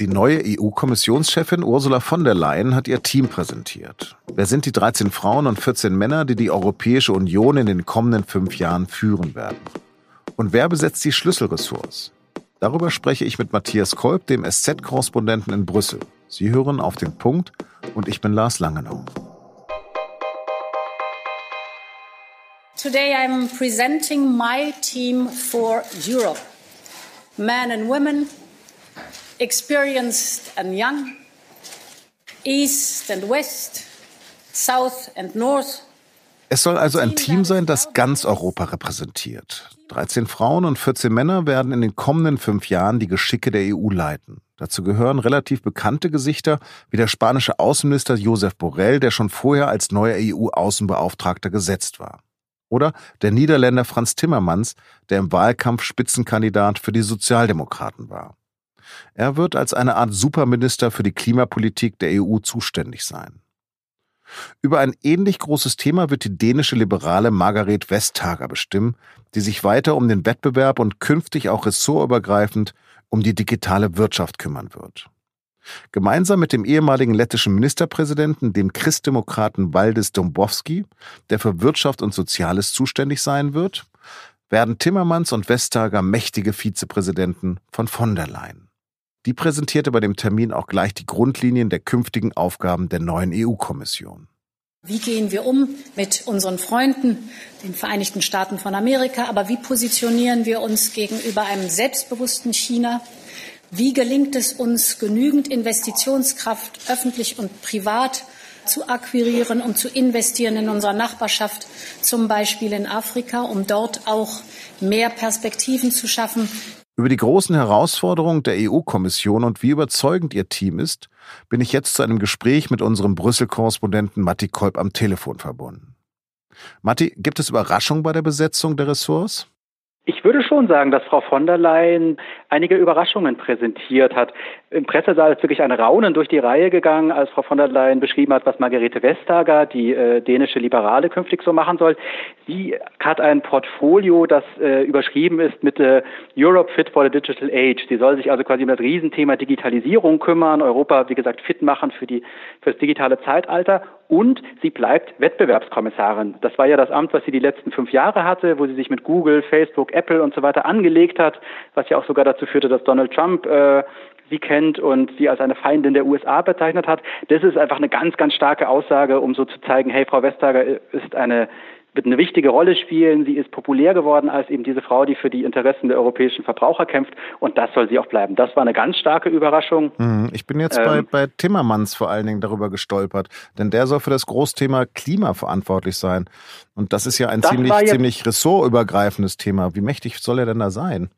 Die neue EU-Kommissionschefin Ursula von der Leyen hat ihr Team präsentiert. Wer sind die 13 Frauen und 14 Männer, die die Europäische Union in den kommenden fünf Jahren führen werden? Und wer besetzt die Schlüsselressorts? Darüber spreche ich mit Matthias Kolb, dem SZ-Korrespondenten in Brüssel. Sie hören auf den Punkt und ich bin Lars Langenau. Today I'm presenting my team for Europe. Men and women, experienced and young, East and West, South and North. Es soll also ein Team sein, das ganz Europa repräsentiert. 13 Frauen und 14 Männer werden in den kommenden fünf Jahren die Geschicke der EU leiten. Dazu gehören relativ bekannte Gesichter wie der spanische Außenminister Josep Borrell, der schon vorher als neuer EU-Außenbeauftragter gesetzt war. Oder der Niederländer Franz Timmermans, der im Wahlkampf Spitzenkandidat für die Sozialdemokraten war. Er wird als eine Art Superminister für die Klimapolitik der EU zuständig sein. Über ein ähnlich großes Thema wird die dänische Liberale Margaret Vestager bestimmen, die sich weiter um den Wettbewerb und künftig auch ressortübergreifend um die digitale Wirtschaft kümmern wird. Gemeinsam mit dem ehemaligen lettischen Ministerpräsidenten, dem Christdemokraten Waldis Dombowski, der für Wirtschaft und Soziales zuständig sein wird, werden Timmermans und Vestager mächtige Vizepräsidenten von von der Leyen. Die präsentierte bei dem Termin auch gleich die Grundlinien der künftigen Aufgaben der neuen EU-Kommission. Wie gehen wir um mit unseren Freunden, den Vereinigten Staaten von Amerika, aber wie positionieren wir uns gegenüber einem selbstbewussten China, wie gelingt es uns, genügend Investitionskraft öffentlich und privat zu akquirieren und zu investieren in unserer Nachbarschaft, zum Beispiel in Afrika, um dort auch mehr Perspektiven zu schaffen. Über die großen Herausforderungen der EU-Kommission und wie überzeugend ihr Team ist, bin ich jetzt zu einem Gespräch mit unserem Brüssel-Korrespondenten Matti Kolb am Telefon verbunden. Matti, gibt es Überraschungen bei der Besetzung der Ressorts? Ich würde schon sagen, dass Frau von der Leyen einige Überraschungen präsentiert hat. Im Pressesaal ist wirklich ein Raunen durch die Reihe gegangen, als Frau von der Leyen beschrieben hat, was Margarete Vestager, die äh, dänische Liberale, künftig so machen soll. Sie hat ein Portfolio, das äh, überschrieben ist mit äh, Europe Fit for the Digital Age. Sie soll sich also quasi um das Riesenthema Digitalisierung kümmern, Europa, wie gesagt, fit machen für, die, für das digitale Zeitalter und sie bleibt Wettbewerbskommissarin. Das war ja das Amt, was sie die letzten fünf Jahre hatte, wo sie sich mit Google, Facebook, Apple und so weiter angelegt hat, was ja auch sogar dazu führte, dass Donald Trump äh, sie kennt und sie als eine Feindin der USA bezeichnet hat. Das ist einfach eine ganz, ganz starke Aussage, um so zu zeigen, hey, Frau Vestager ist eine wird eine wichtige Rolle spielen. Sie ist populär geworden als eben diese Frau, die für die Interessen der europäischen Verbraucher kämpft. Und das soll sie auch bleiben. Das war eine ganz starke Überraschung. Mhm. Ich bin jetzt ähm, bei, bei Timmermans vor allen Dingen darüber gestolpert. Denn der soll für das Großthema Klima verantwortlich sein. Und das ist ja ein ziemlich, ziemlich ressortübergreifendes Thema. Wie mächtig soll er denn da sein?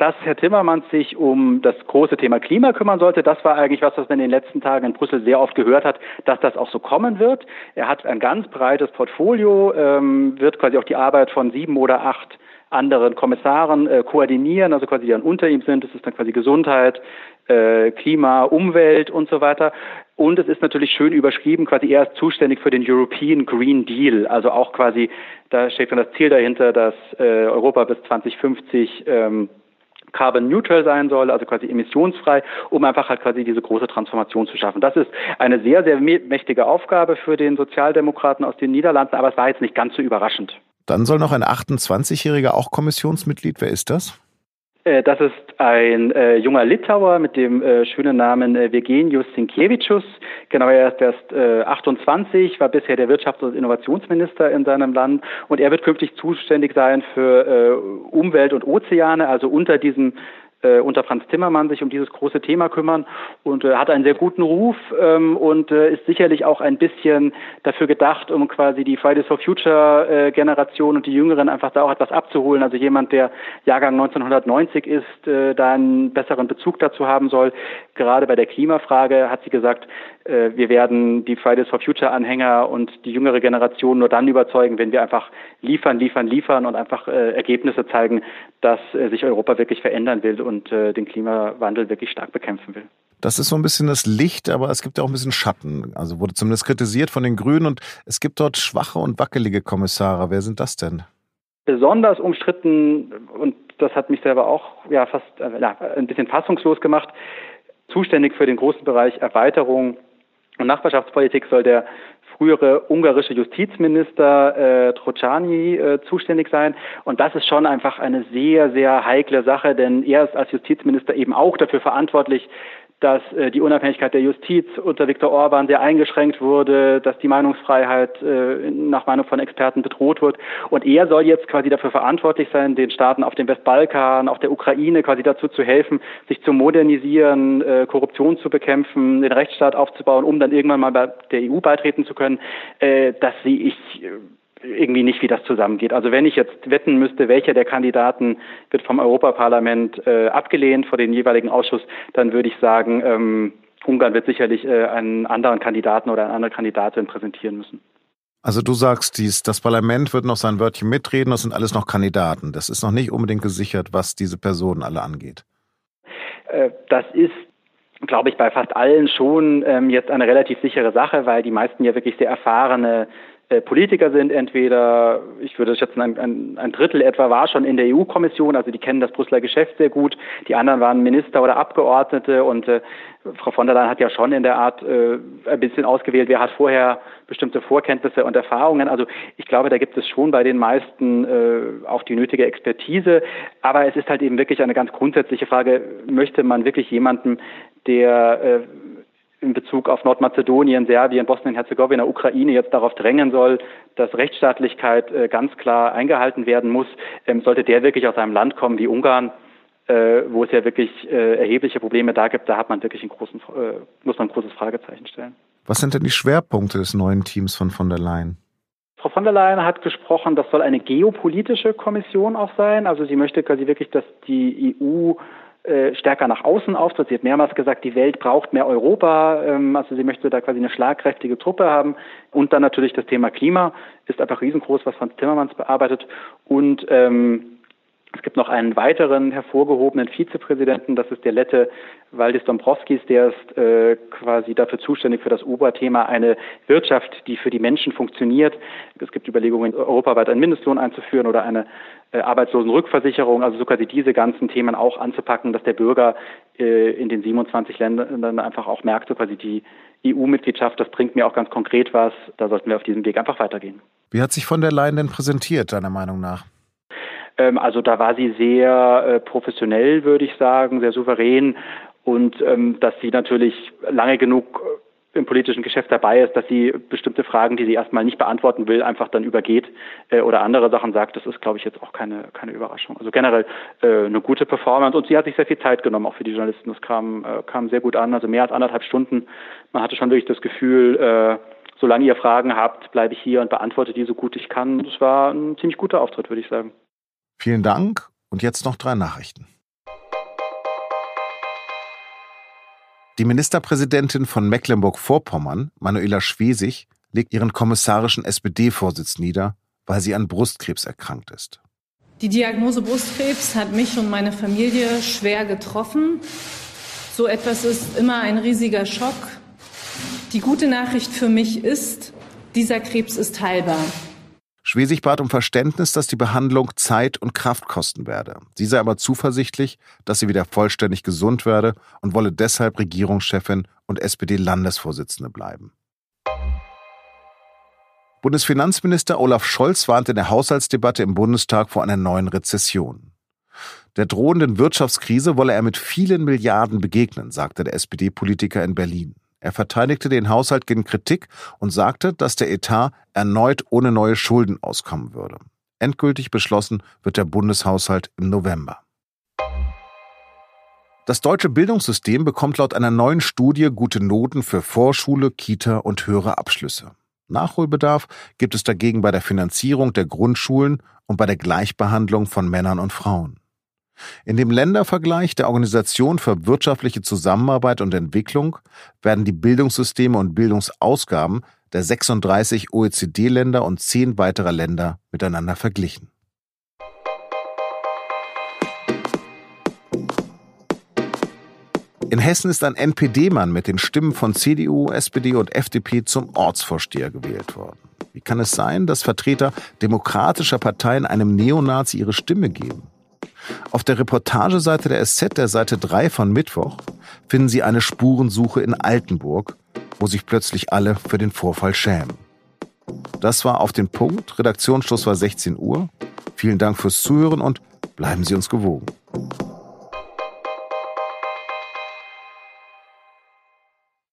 Dass Herr Timmermans sich um das große Thema Klima kümmern sollte, das war eigentlich was, was man in den letzten Tagen in Brüssel sehr oft gehört hat, dass das auch so kommen wird. Er hat ein ganz breites Portfolio, ähm, wird quasi auch die Arbeit von sieben oder acht anderen Kommissaren äh, koordinieren, also quasi die dann unter ihm sind. Das ist dann quasi Gesundheit, äh, Klima, Umwelt und so weiter. Und es ist natürlich schön überschrieben, quasi er ist zuständig für den European Green Deal, also auch quasi, da steht dann das Ziel dahinter, dass äh, Europa bis 2050 ähm, carbon neutral sein soll, also quasi emissionsfrei, um einfach halt quasi diese große Transformation zu schaffen. Das ist eine sehr, sehr mächtige Aufgabe für den Sozialdemokraten aus den Niederlanden, aber es war jetzt nicht ganz so überraschend. Dann soll noch ein 28-Jähriger auch Kommissionsmitglied. Wer ist das? Äh, das ist ein äh, junger Litauer mit dem äh, schönen Namen äh, Virgenius Sinkievičius. Genau, er ist erst äh, 28, war bisher der Wirtschafts- und Innovationsminister in seinem Land und er wird künftig zuständig sein für äh, Umwelt und Ozeane, also unter diesem äh, unter Franz Timmermann sich um dieses große Thema kümmern und äh, hat einen sehr guten Ruf ähm, und äh, ist sicherlich auch ein bisschen dafür gedacht, um quasi die Fridays for Future äh, Generation und die Jüngeren einfach da auch etwas abzuholen. Also jemand, der Jahrgang 1990 ist, äh, da einen besseren Bezug dazu haben soll. Gerade bei der Klimafrage hat sie gesagt, wir werden die Fridays for Future Anhänger und die jüngere Generation nur dann überzeugen, wenn wir einfach liefern, liefern, liefern und einfach äh, Ergebnisse zeigen, dass äh, sich Europa wirklich verändern will und äh, den Klimawandel wirklich stark bekämpfen will. Das ist so ein bisschen das Licht, aber es gibt ja auch ein bisschen Schatten. Also wurde zumindest kritisiert von den Grünen und es gibt dort schwache und wackelige Kommissare. Wer sind das denn? Besonders umstritten und das hat mich selber auch ja fast äh, ja, ein bisschen fassungslos gemacht Zuständig für den großen Bereich Erweiterung und Nachbarschaftspolitik soll der frühere ungarische Justizminister äh, Trocani äh, zuständig sein. Und das ist schon einfach eine sehr, sehr heikle Sache, denn er ist als Justizminister eben auch dafür verantwortlich, dass äh, die Unabhängigkeit der Justiz unter Viktor Orban sehr eingeschränkt wurde, dass die Meinungsfreiheit äh, nach Meinung von Experten bedroht wird. Und er soll jetzt quasi dafür verantwortlich sein, den Staaten auf dem Westbalkan, auf der Ukraine quasi dazu zu helfen, sich zu modernisieren, äh, Korruption zu bekämpfen, den Rechtsstaat aufzubauen, um dann irgendwann mal bei der EU beitreten zu können. Äh, das sehe ich äh, irgendwie nicht, wie das zusammengeht. Also wenn ich jetzt wetten müsste, welcher der Kandidaten wird vom Europaparlament äh, abgelehnt vor den jeweiligen Ausschuss, dann würde ich sagen, ähm, Ungarn wird sicherlich äh, einen anderen Kandidaten oder eine andere Kandidatin präsentieren müssen. Also du sagst, dies, das Parlament wird noch sein Wörtchen mitreden, das sind alles noch Kandidaten. Das ist noch nicht unbedingt gesichert, was diese Personen alle angeht. Äh, das ist glaube ich, bei fast allen schon ähm, jetzt eine relativ sichere Sache, weil die meisten ja wirklich sehr erfahrene Politiker sind, entweder, ich würde schätzen, ein, ein, ein Drittel etwa war schon in der EU-Kommission, also die kennen das Brüsseler Geschäft sehr gut, die anderen waren Minister oder Abgeordnete und äh, Frau von der Leyen hat ja schon in der Art äh, ein bisschen ausgewählt, wer hat vorher bestimmte Vorkenntnisse und Erfahrungen. Also ich glaube, da gibt es schon bei den meisten äh, auch die nötige Expertise, aber es ist halt eben wirklich eine ganz grundsätzliche Frage, möchte man wirklich jemanden, der äh, in Bezug auf Nordmazedonien, Serbien, Bosnien-Herzegowina, Ukraine jetzt darauf drängen soll, dass Rechtsstaatlichkeit äh, ganz klar eingehalten werden muss, ähm, sollte der wirklich aus einem Land kommen wie Ungarn, äh, wo es ja wirklich äh, erhebliche Probleme da gibt, da hat man wirklich einen großen, muss man ein großes Fragezeichen stellen. Was sind denn die Schwerpunkte des neuen Teams von von der Leyen? Frau von der Leyen hat gesprochen, das soll eine geopolitische Kommission auch sein. Also sie möchte quasi wirklich, dass die EU äh, stärker nach außen auftritt. Sie hat mehrmals gesagt, die Welt braucht mehr Europa. Ähm, also sie möchte da quasi eine schlagkräftige Truppe haben. Und dann natürlich das Thema Klima ist einfach riesengroß, was Franz Timmermans bearbeitet. Und ähm, es gibt noch einen weiteren hervorgehobenen Vizepräsidenten, das ist der Lette Valdis Dombrovskis, der ist äh, quasi dafür zuständig für das Oberthema eine Wirtschaft, die für die Menschen funktioniert. Es gibt Überlegungen, europaweit einen Mindestlohn einzuführen oder eine äh, Arbeitslosenrückversicherung, also so quasi diese ganzen Themen auch anzupacken, dass der Bürger äh, in den 27 Ländern einfach auch merkt, so quasi die EU-Mitgliedschaft, das bringt mir auch ganz konkret was, da sollten wir auf diesem Weg einfach weitergehen. Wie hat sich von der Leyen denn präsentiert, deiner Meinung nach? Ähm, also da war sie sehr äh, professionell, würde ich sagen, sehr souverän und ähm, dass sie natürlich lange genug äh, im politischen Geschäft dabei ist, dass sie bestimmte Fragen, die sie erstmal nicht beantworten will, einfach dann übergeht äh, oder andere Sachen sagt, das ist, glaube ich, jetzt auch keine, keine Überraschung. Also generell äh, eine gute Performance und sie hat sich sehr viel Zeit genommen, auch für die Journalisten. Das kam, äh, kam sehr gut an, also mehr als anderthalb Stunden. Man hatte schon wirklich das Gefühl, äh, solange ihr Fragen habt, bleibe ich hier und beantworte die so gut ich kann. Das war ein ziemlich guter Auftritt, würde ich sagen. Vielen Dank und jetzt noch drei Nachrichten. Die Ministerpräsidentin von Mecklenburg-Vorpommern, Manuela Schwesig, legt ihren kommissarischen SPD-Vorsitz nieder, weil sie an Brustkrebs erkrankt ist. Die Diagnose Brustkrebs hat mich und meine Familie schwer getroffen. So etwas ist immer ein riesiger Schock. Die gute Nachricht für mich ist, dieser Krebs ist heilbar. Schwesig bat um Verständnis, dass die Behandlung Zeit und Kraft kosten werde. Sie sei aber zuversichtlich, dass sie wieder vollständig gesund werde und wolle deshalb Regierungschefin und SPD-Landesvorsitzende bleiben. Bundesfinanzminister Olaf Scholz warnte in der Haushaltsdebatte im Bundestag vor einer neuen Rezession. Der drohenden Wirtschaftskrise wolle er mit vielen Milliarden begegnen, sagte der SPD-Politiker in Berlin. Er verteidigte den Haushalt gegen Kritik und sagte, dass der Etat erneut ohne neue Schulden auskommen würde. Endgültig beschlossen wird der Bundeshaushalt im November. Das deutsche Bildungssystem bekommt laut einer neuen Studie gute Noten für Vorschule, Kita und höhere Abschlüsse. Nachholbedarf gibt es dagegen bei der Finanzierung der Grundschulen und bei der Gleichbehandlung von Männern und Frauen. In dem Ländervergleich der Organisation für wirtschaftliche Zusammenarbeit und Entwicklung werden die Bildungssysteme und Bildungsausgaben der 36 OECD-Länder und zehn weiterer Länder miteinander verglichen. In Hessen ist ein NPD-Mann mit den Stimmen von CDU, SPD und FDP zum Ortsvorsteher gewählt worden. Wie kann es sein, dass Vertreter demokratischer Parteien einem Neonazi ihre Stimme geben? Auf der Reportageseite der SZ, der Seite 3 von Mittwoch, finden Sie eine Spurensuche in Altenburg, wo sich plötzlich alle für den Vorfall schämen. Das war auf den Punkt. Redaktionsschluss war 16 Uhr. Vielen Dank fürs Zuhören und bleiben Sie uns gewogen.